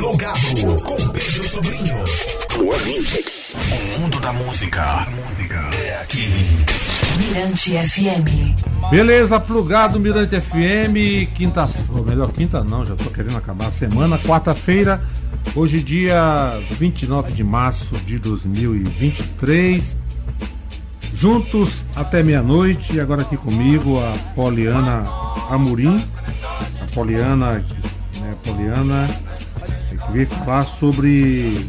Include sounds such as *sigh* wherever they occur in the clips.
Plugado com Pedro Sobrinho. O mundo da música é aqui. Mirante FM. Beleza, plugado Mirante FM, quinta, ou melhor, quinta não, já tô querendo acabar a semana, quarta-feira, hoje dia 29 de março de 2023. Juntos até meia-noite, e agora aqui comigo a Poliana Amorim, a Poliana, né, Poliana veio falar sobre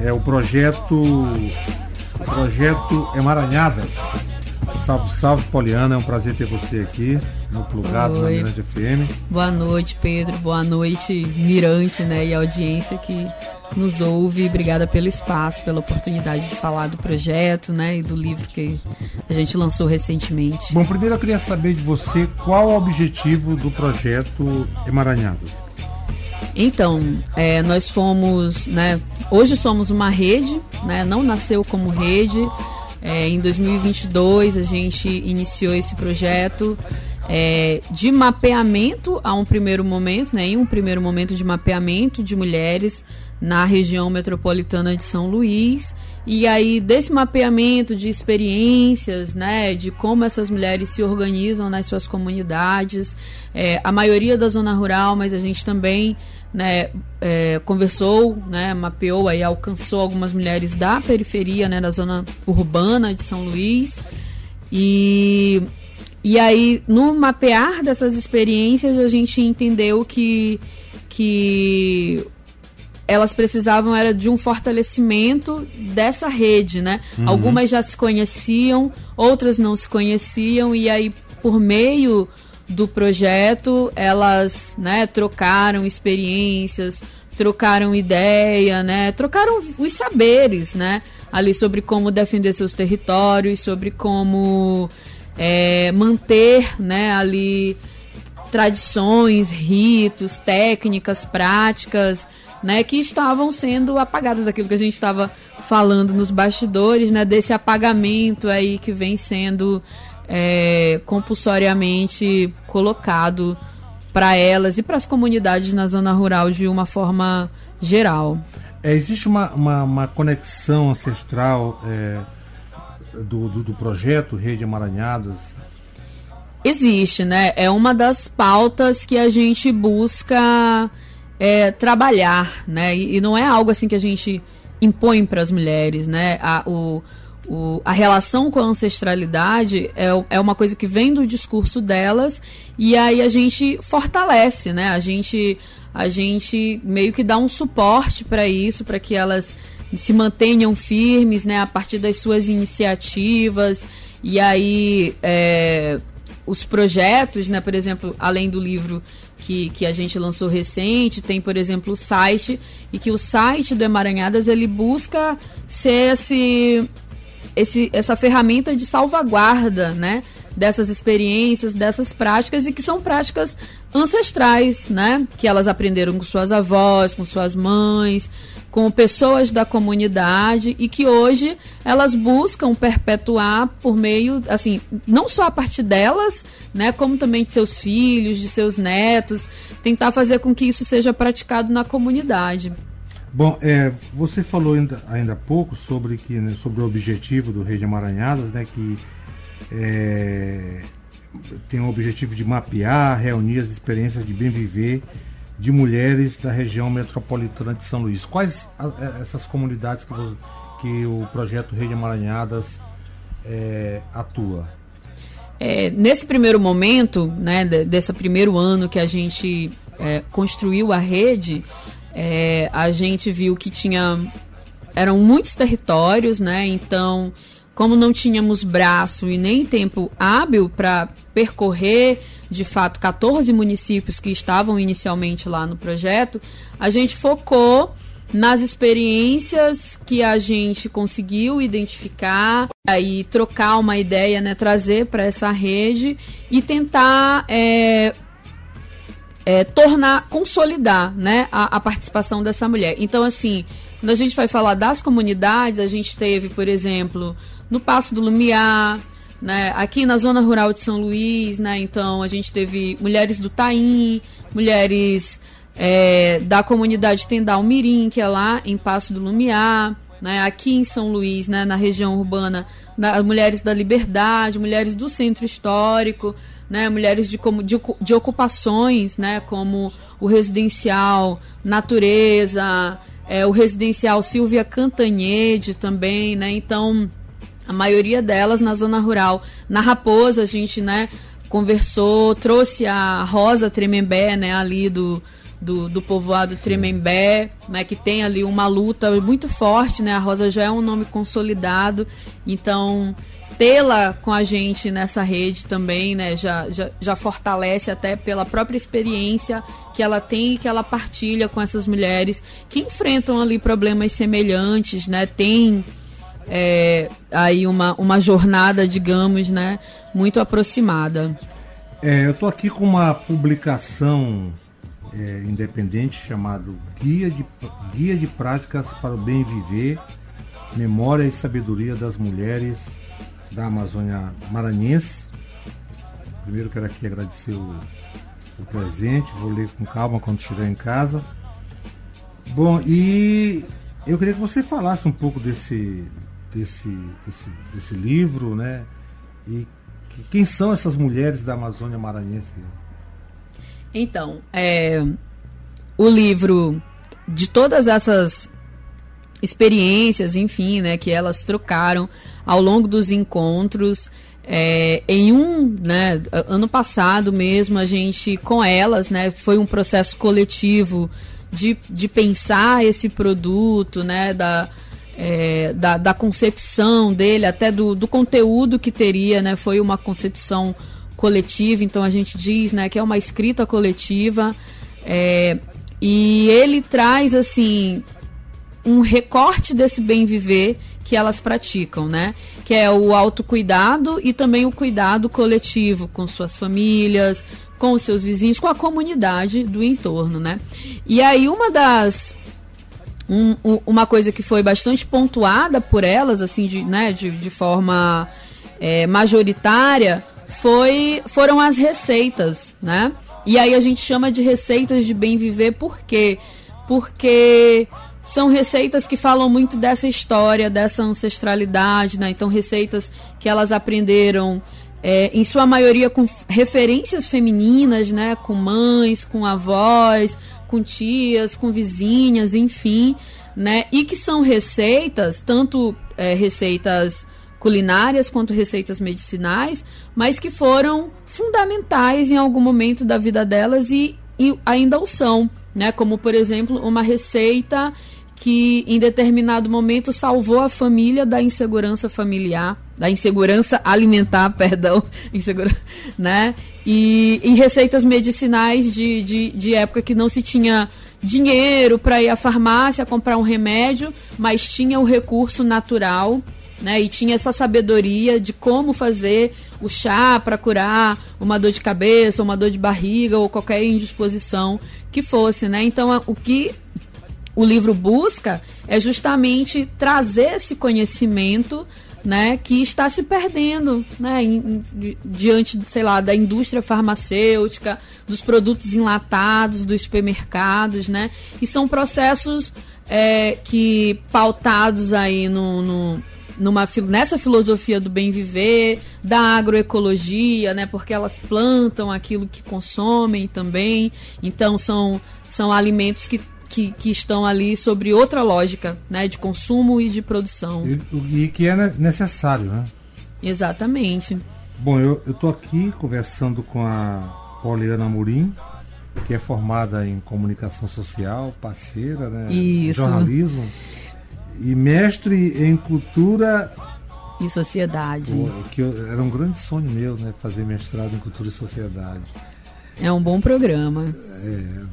é, o projeto o projeto Emaranhadas. Salve, salve, Poliana. É um prazer ter você aqui no Plugado na Mirante FM. Boa noite, Pedro. Boa noite, Mirante, né? E audiência que nos ouve. Obrigada pelo espaço, pela oportunidade de falar do projeto, né? E do livro que a gente lançou recentemente. Bom, primeiro eu queria saber de você qual o objetivo do projeto Emaranhadas. Então, é, nós fomos, né? Hoje somos uma rede, né? Não nasceu como rede. É, em 2022 a gente iniciou esse projeto é, de mapeamento a um primeiro momento, né? Em um primeiro momento de mapeamento de mulheres na região metropolitana de São Luís. E aí, desse mapeamento de experiências, né, de como essas mulheres se organizam nas suas comunidades, é, a maioria da zona rural, mas a gente também né, é, conversou, né, mapeou e alcançou algumas mulheres da periferia, né, da zona urbana de São Luís. E, e aí, no mapear dessas experiências, a gente entendeu que, que elas precisavam era de um fortalecimento dessa rede, né? Uhum. Algumas já se conheciam, outras não se conheciam, e aí, por meio do projeto, elas né, trocaram experiências, trocaram ideia, né, trocaram os saberes, né, ali sobre como defender seus territórios, sobre como é, manter, né, ali tradições, ritos, técnicas, práticas, né, que estavam sendo apagadas, aquilo que a gente estava falando nos bastidores, né, desse apagamento aí que vem sendo é, compulsoriamente colocado para elas e para as comunidades na zona rural de uma forma geral. É, existe uma, uma, uma, conexão ancestral é, do, do, do, projeto Rede Amaranhadas? Existe, né? É uma das pautas que a gente busca é, trabalhar, né? E, e, não é algo assim que a gente impõe para as mulheres, né? A, o, o, a relação com a ancestralidade é, é uma coisa que vem do discurso delas e aí a gente fortalece, né? A gente, a gente meio que dá um suporte para isso, para que elas se mantenham firmes, né? A partir das suas iniciativas e aí é, os projetos, né? Por exemplo, além do livro que, que a gente lançou recente, tem, por exemplo, o site, e que o site do Emaranhadas ele busca ser esse esse, essa ferramenta de salvaguarda, né? Dessas experiências, dessas práticas e que são práticas ancestrais, né? Que elas aprenderam com suas avós, com suas mães, com pessoas da comunidade e que hoje elas buscam perpetuar por meio, assim, não só a partir delas, né, como também de seus filhos, de seus netos, tentar fazer com que isso seja praticado na comunidade. Bom, é, você falou ainda, ainda há pouco sobre, que, né, sobre o objetivo do Rei de Amaranhadas, né, que é, tem o objetivo de mapear, reunir as experiências de bem viver de mulheres da região metropolitana de São Luís. Quais a, essas comunidades que, você, que, o projeto Rei de Amaranhadas é, atua? É, nesse primeiro momento, né, desse primeiro ano que a gente é, construiu a rede, é, a gente viu que tinha eram muitos territórios, né? Então, como não tínhamos braço e nem tempo hábil para percorrer de fato 14 municípios que estavam inicialmente lá no projeto, a gente focou nas experiências que a gente conseguiu identificar, aí trocar uma ideia, né, trazer para essa rede e tentar é, é, tornar, consolidar né, a, a, participação dessa mulher. Então, assim, quando a gente vai falar das comunidades, a gente teve, por exemplo, no Passo do Lumiar, né, aqui na zona rural de São Luís, né, então a gente teve mulheres do Taim, mulheres é, da comunidade Tendal Mirim, que é lá em Passo do Lumiar, né, aqui em São Luís, né, na região urbana, na, mulheres da Liberdade, mulheres do Centro Histórico, né, mulheres de, de, de ocupações, né, como o residencial Natureza, é, o residencial Silvia Cantanhede também, né, então a maioria delas na zona rural. Na Raposa a gente, né, conversou, trouxe a Rosa Tremembé, né, ali do, do, do povoado Tremembé, né, que tem ali uma luta muito forte, né? A Rosa já é um nome consolidado, então tê-la com a gente nessa rede também, né, já, já, já fortalece até pela própria experiência que ela tem e que ela partilha com essas mulheres que enfrentam ali problemas semelhantes, né, tem é, aí uma, uma jornada, digamos, né, muito aproximada. É, eu estou aqui com uma publicação é, independente chamado Guia de, Guia de Práticas para o Bem Viver, Memória e Sabedoria das Mulheres da Amazônia Maranhense. Primeiro quero aqui agradecer o, o presente, vou ler com calma quando chegar em casa. Bom, e eu queria que você falasse um pouco desse, desse, desse, desse livro, né? E quem são essas mulheres da Amazônia Maranhense? Então, é, o livro de todas essas experiências, enfim, né, que elas trocaram ao longo dos encontros. É, em um, né, ano passado mesmo, a gente, com elas, né, foi um processo coletivo de, de pensar esse produto, né, da, é, da, da, concepção dele, até do, do conteúdo que teria, né, foi uma concepção coletiva, então a gente diz, né, que é uma escrita coletiva, é, e ele traz, assim, um recorte desse bem viver que elas praticam, né? Que é o autocuidado e também o cuidado coletivo com suas famílias, com os seus vizinhos, com a comunidade do entorno, né? E aí uma das um, uma coisa que foi bastante pontuada por elas, assim, de, né, de, de forma é, majoritária, foi, foram as receitas, né? E aí a gente chama de receitas de bem viver por quê? Porque são receitas que falam muito dessa história, dessa ancestralidade, né? Então, receitas que elas aprenderam, é, em sua maioria, com referências femininas, né? Com mães, com avós, com tias, com vizinhas, enfim, né? E que são receitas, tanto é, receitas culinárias quanto receitas medicinais, mas que foram fundamentais em algum momento da vida delas e, e ainda o são, né? Como, por exemplo, uma receita que em determinado momento salvou a família da insegurança familiar, da insegurança alimentar, *laughs* perdão, insegura, né? E em receitas medicinais de, de, de época que não se tinha dinheiro para ir à farmácia comprar um remédio, mas tinha o recurso natural, né? E tinha essa sabedoria de como fazer o chá para curar uma dor de cabeça, uma dor de barriga ou qualquer indisposição que fosse, né? Então, o que o livro busca é justamente trazer esse conhecimento né, que está se perdendo né, em, diante, sei lá, da indústria farmacêutica, dos produtos enlatados, dos supermercados, né, e são processos é, que pautados aí no, no, numa, nessa filosofia do bem viver, da agroecologia, né, porque elas plantam aquilo que consomem também, então são, são alimentos que que, que estão ali sobre outra lógica, né, de consumo e de produção. E, e que é necessário, né? Exatamente. Bom, eu estou aqui conversando com a Poliana Murim, que é formada em comunicação social, parceira, né? Isso. Jornalismo e mestre em cultura e sociedade. Pô, que eu, era um grande sonho meu, né? Fazer mestrado em cultura e sociedade. É um bom programa. É,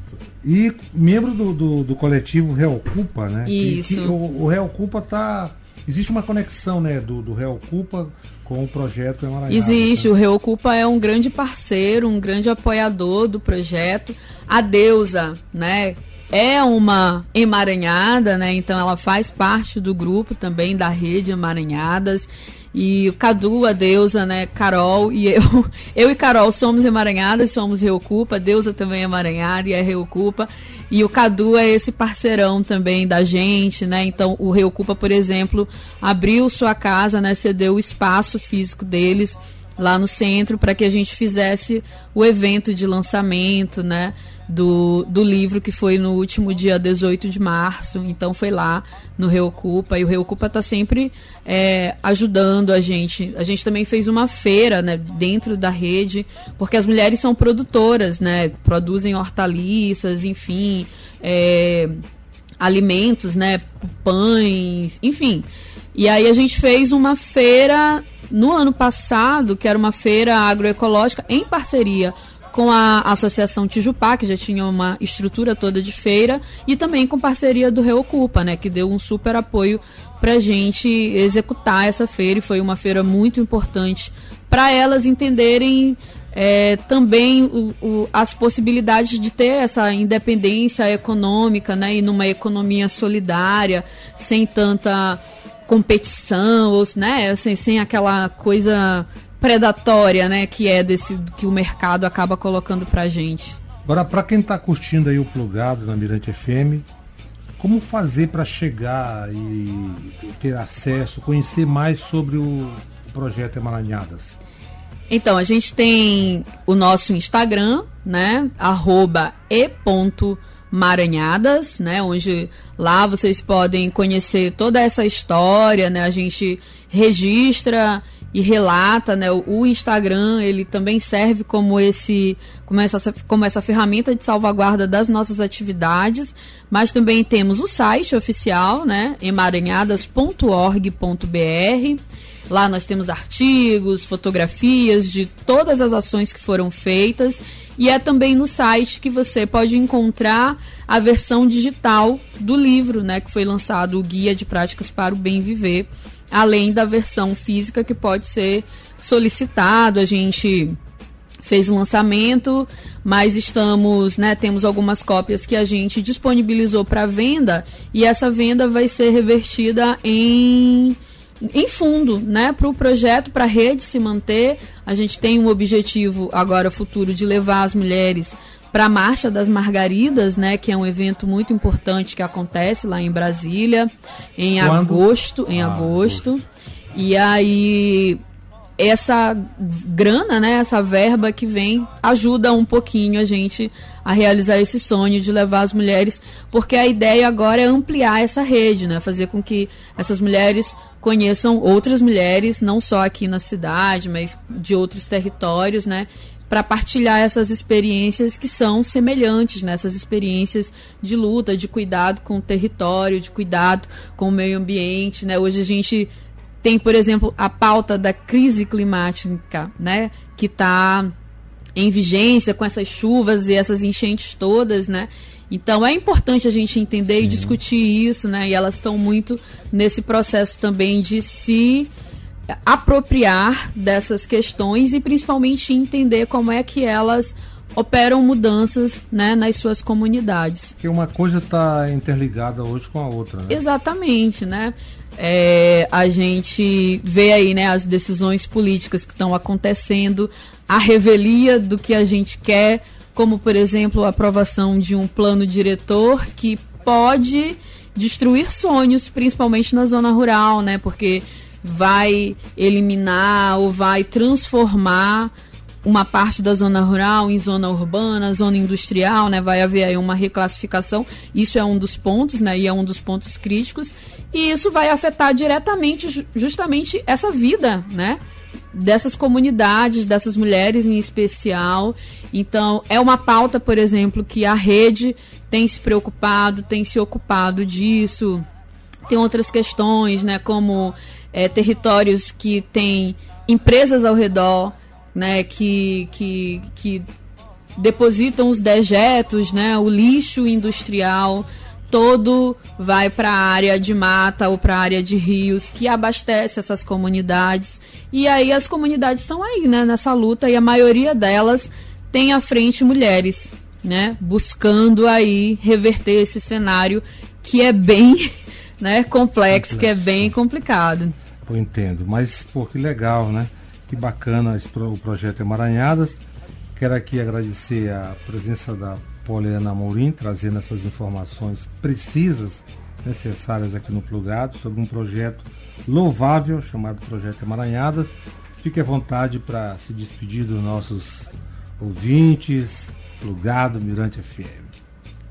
e membro do, do, do coletivo Reocupa, né? Isso. Que, que o, o Reocupa tá. Existe uma conexão, né, do, do Reocupa com o projeto Emaranhado. Existe, né? o Reocupa é um grande parceiro, um grande apoiador do projeto. A Deusa, né, é uma emaranhada, né? Então ela faz parte do grupo também da rede Emaranhadas. E o Cadu, a Deusa, né, Carol e eu. *laughs* Eu e Carol somos emaranhadas, somos Reocupa, Deusa também é emaranhada e é Reocupa. E o Cadu é esse parceirão também da gente, né? Então o Reocupa, por exemplo, abriu sua casa, né? Cedeu o espaço físico deles lá no centro para que a gente fizesse o evento de lançamento, né? do, do livro que foi no último dia 18 de março. Então foi lá no Reocupa e o Reocupa está sempre é, ajudando a gente. A gente também fez uma feira né, dentro da rede, porque as mulheres são produtoras, né? Produzem hortaliças, enfim, é, alimentos, né? Pães, enfim. E aí a gente fez uma feira no ano passado, que era uma feira agroecológica em parceria com a Associação Tijupá, que já tinha uma estrutura toda de feira, e também com parceria do Reocupa, né, que deu um super apoio para a gente executar essa feira, e foi uma feira muito importante para elas entenderem é, também o, o, as possibilidades de ter essa independência econômica, né, e numa economia solidária, sem tanta competição, ou, né, assim, sem aquela coisa predatória, né, que é desse que o mercado acaba colocando pra gente. Agora, para quem está curtindo aí o plugado na Mirante FM, como fazer para chegar e ter acesso, conhecer mais sobre o projeto Emaranhadas? Então, a gente tem o nosso Instagram, né? Arroba e.maranhadas, né? Onde lá vocês podem conhecer toda essa história, né? A gente registra e relata, né? O Instagram ele também serve como esse como essa, como essa ferramenta de salvaguarda das nossas atividades, mas também temos o site oficial, né? emaranhadas.org.br. Lá nós temos artigos, fotografias de todas as ações que foram feitas e é também no site que você pode encontrar a versão digital do livro, né, que foi lançado o Guia de Práticas para o Bem Viver além da versão física que pode ser solicitado. A gente fez o lançamento, mas estamos, né, temos algumas cópias que a gente disponibilizou para venda e essa venda vai ser revertida em em fundo, né, para o projeto, para a rede se manter. A gente tem um objetivo agora futuro de levar as mulheres para a Marcha das Margaridas, né, que é um evento muito importante que acontece lá em Brasília em Quando? agosto, em ah, agosto. agosto. E aí essa grana, né, essa verba que vem ajuda um pouquinho a gente a realizar esse sonho de levar as mulheres, porque a ideia agora é ampliar essa rede, né, fazer com que essas mulheres conheçam outras mulheres, não só aqui na cidade, mas de outros territórios, né, para partilhar essas experiências que são semelhantes né? experiências de luta, de cuidado com o território, de cuidado com o meio ambiente, né? Hoje a gente tem, por exemplo, a pauta da crise climática, né, que está em vigência com essas chuvas e essas enchentes todas, né? Então é importante a gente entender Sim. e discutir isso, né? E elas estão muito nesse processo também de se apropriar dessas questões e principalmente entender como é que elas operam mudanças né, nas suas comunidades. Que uma coisa está interligada hoje com a outra. Né? Exatamente, né? É, a gente vê aí né, as decisões políticas que estão acontecendo, a revelia do que a gente quer, como por exemplo a aprovação de um plano diretor que pode destruir sonhos, principalmente na zona rural, né? Porque vai eliminar ou vai transformar uma parte da zona rural em zona urbana, zona industrial, né? Vai haver aí uma reclassificação. Isso é um dos pontos, né? E é um dos pontos críticos. E isso vai afetar diretamente justamente essa vida, né? Dessas comunidades, dessas mulheres em especial. Então, é uma pauta, por exemplo, que a rede tem se preocupado, tem se ocupado disso. Tem outras questões, né? Como é, territórios que têm empresas ao redor, né, que, que, que depositam os dejetos, né, o lixo industrial todo vai para a área de mata ou para a área de rios que abastece essas comunidades. E aí as comunidades estão aí, né, nessa luta e a maioria delas tem à frente mulheres, né, buscando aí reverter esse cenário que é bem, *laughs* né, complexo, complexo. que é bem complicado. Eu entendo, mas pô, que legal, né? Que bacana esse, o projeto Emaranhadas. Quero aqui agradecer a presença da Poliana Mourim, trazendo essas informações precisas, necessárias aqui no Plugado, sobre um projeto louvável chamado Projeto Emaranhadas. Fique à vontade para se despedir dos nossos ouvintes, Plugado Mirante FM.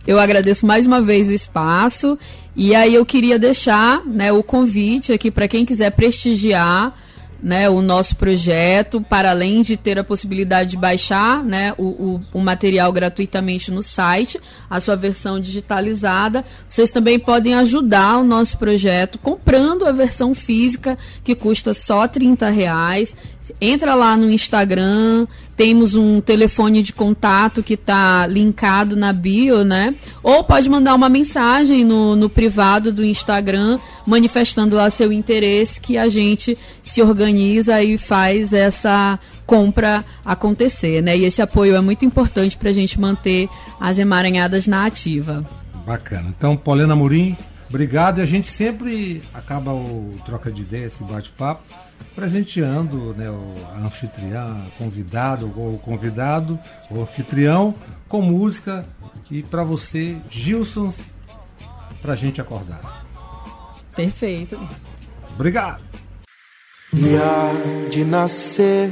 Eu agradeço mais uma vez o espaço e aí eu queria deixar né, o convite aqui para quem quiser prestigiar né, o nosso projeto, para além de ter a possibilidade de baixar né, o, o, o, material gratuitamente no site, a sua versão digitalizada, vocês também podem ajudar o nosso projeto comprando a versão física, que custa só 30 reais. Entra lá no Instagram, temos um telefone de contato que está linkado na bio, né? Ou pode mandar uma mensagem no, no privado do Instagram, manifestando lá seu interesse, que a gente se organiza e faz essa compra acontecer, né? E esse apoio é muito importante para a gente manter as emaranhadas na ativa. Bacana. Então, Paulina Murim, obrigado. E a gente sempre acaba o troca de ideia, esse bate-papo presenteando né, o anfitrião, convidado ou convidado, o anfitrião, com música e para você, Gilson, para a gente acordar. Perfeito. Obrigado. E há de nascer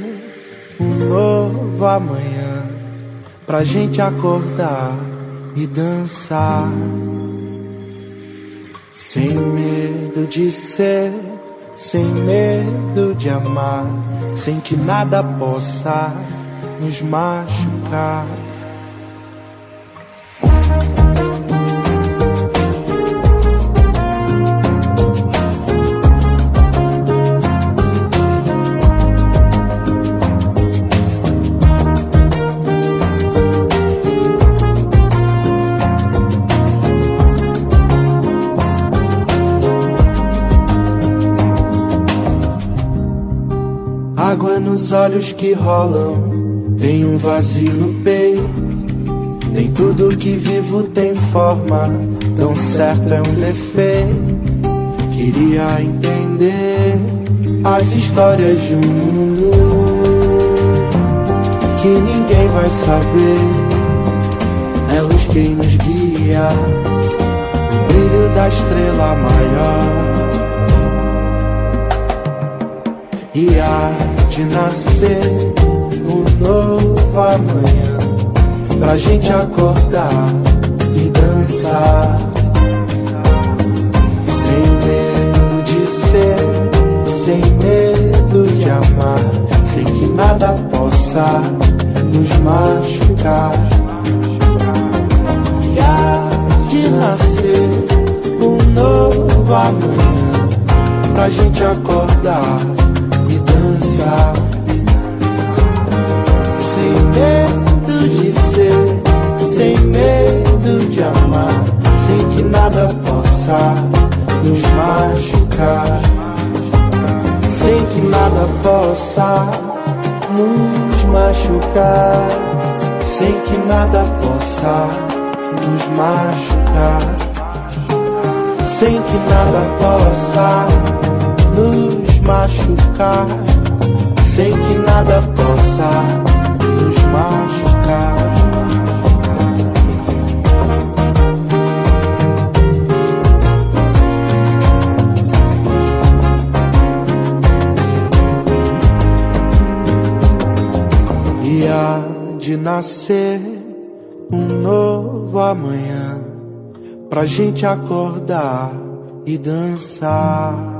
um novo amanhã pra gente acordar e dançar sem medo de ser sem medo de amar, sem que nada possa nos machucar. Olhos que rolam, tem um vazio no peito. Nem tudo que vivo tem forma, tão certo é um defeito. Queria entender as histórias de um mundo que ninguém vai saber. É luz quem nos guia, o brilho da estrela maior. E a de nascer um novo amanhã pra gente acordar e dançar. Sem medo de ser, sem medo de amar, sem que nada possa nos machucar. E há de nascer um novo amanhã pra gente acordar sem medo de ser, sem medo de amar, sem que nada possa nos machucar, sem que nada possa nos machucar, sem que nada possa nos machucar, sem que nada possa nos machucar sem que nada possa nos machucar. E há de nascer um novo amanhã pra gente acordar e dançar.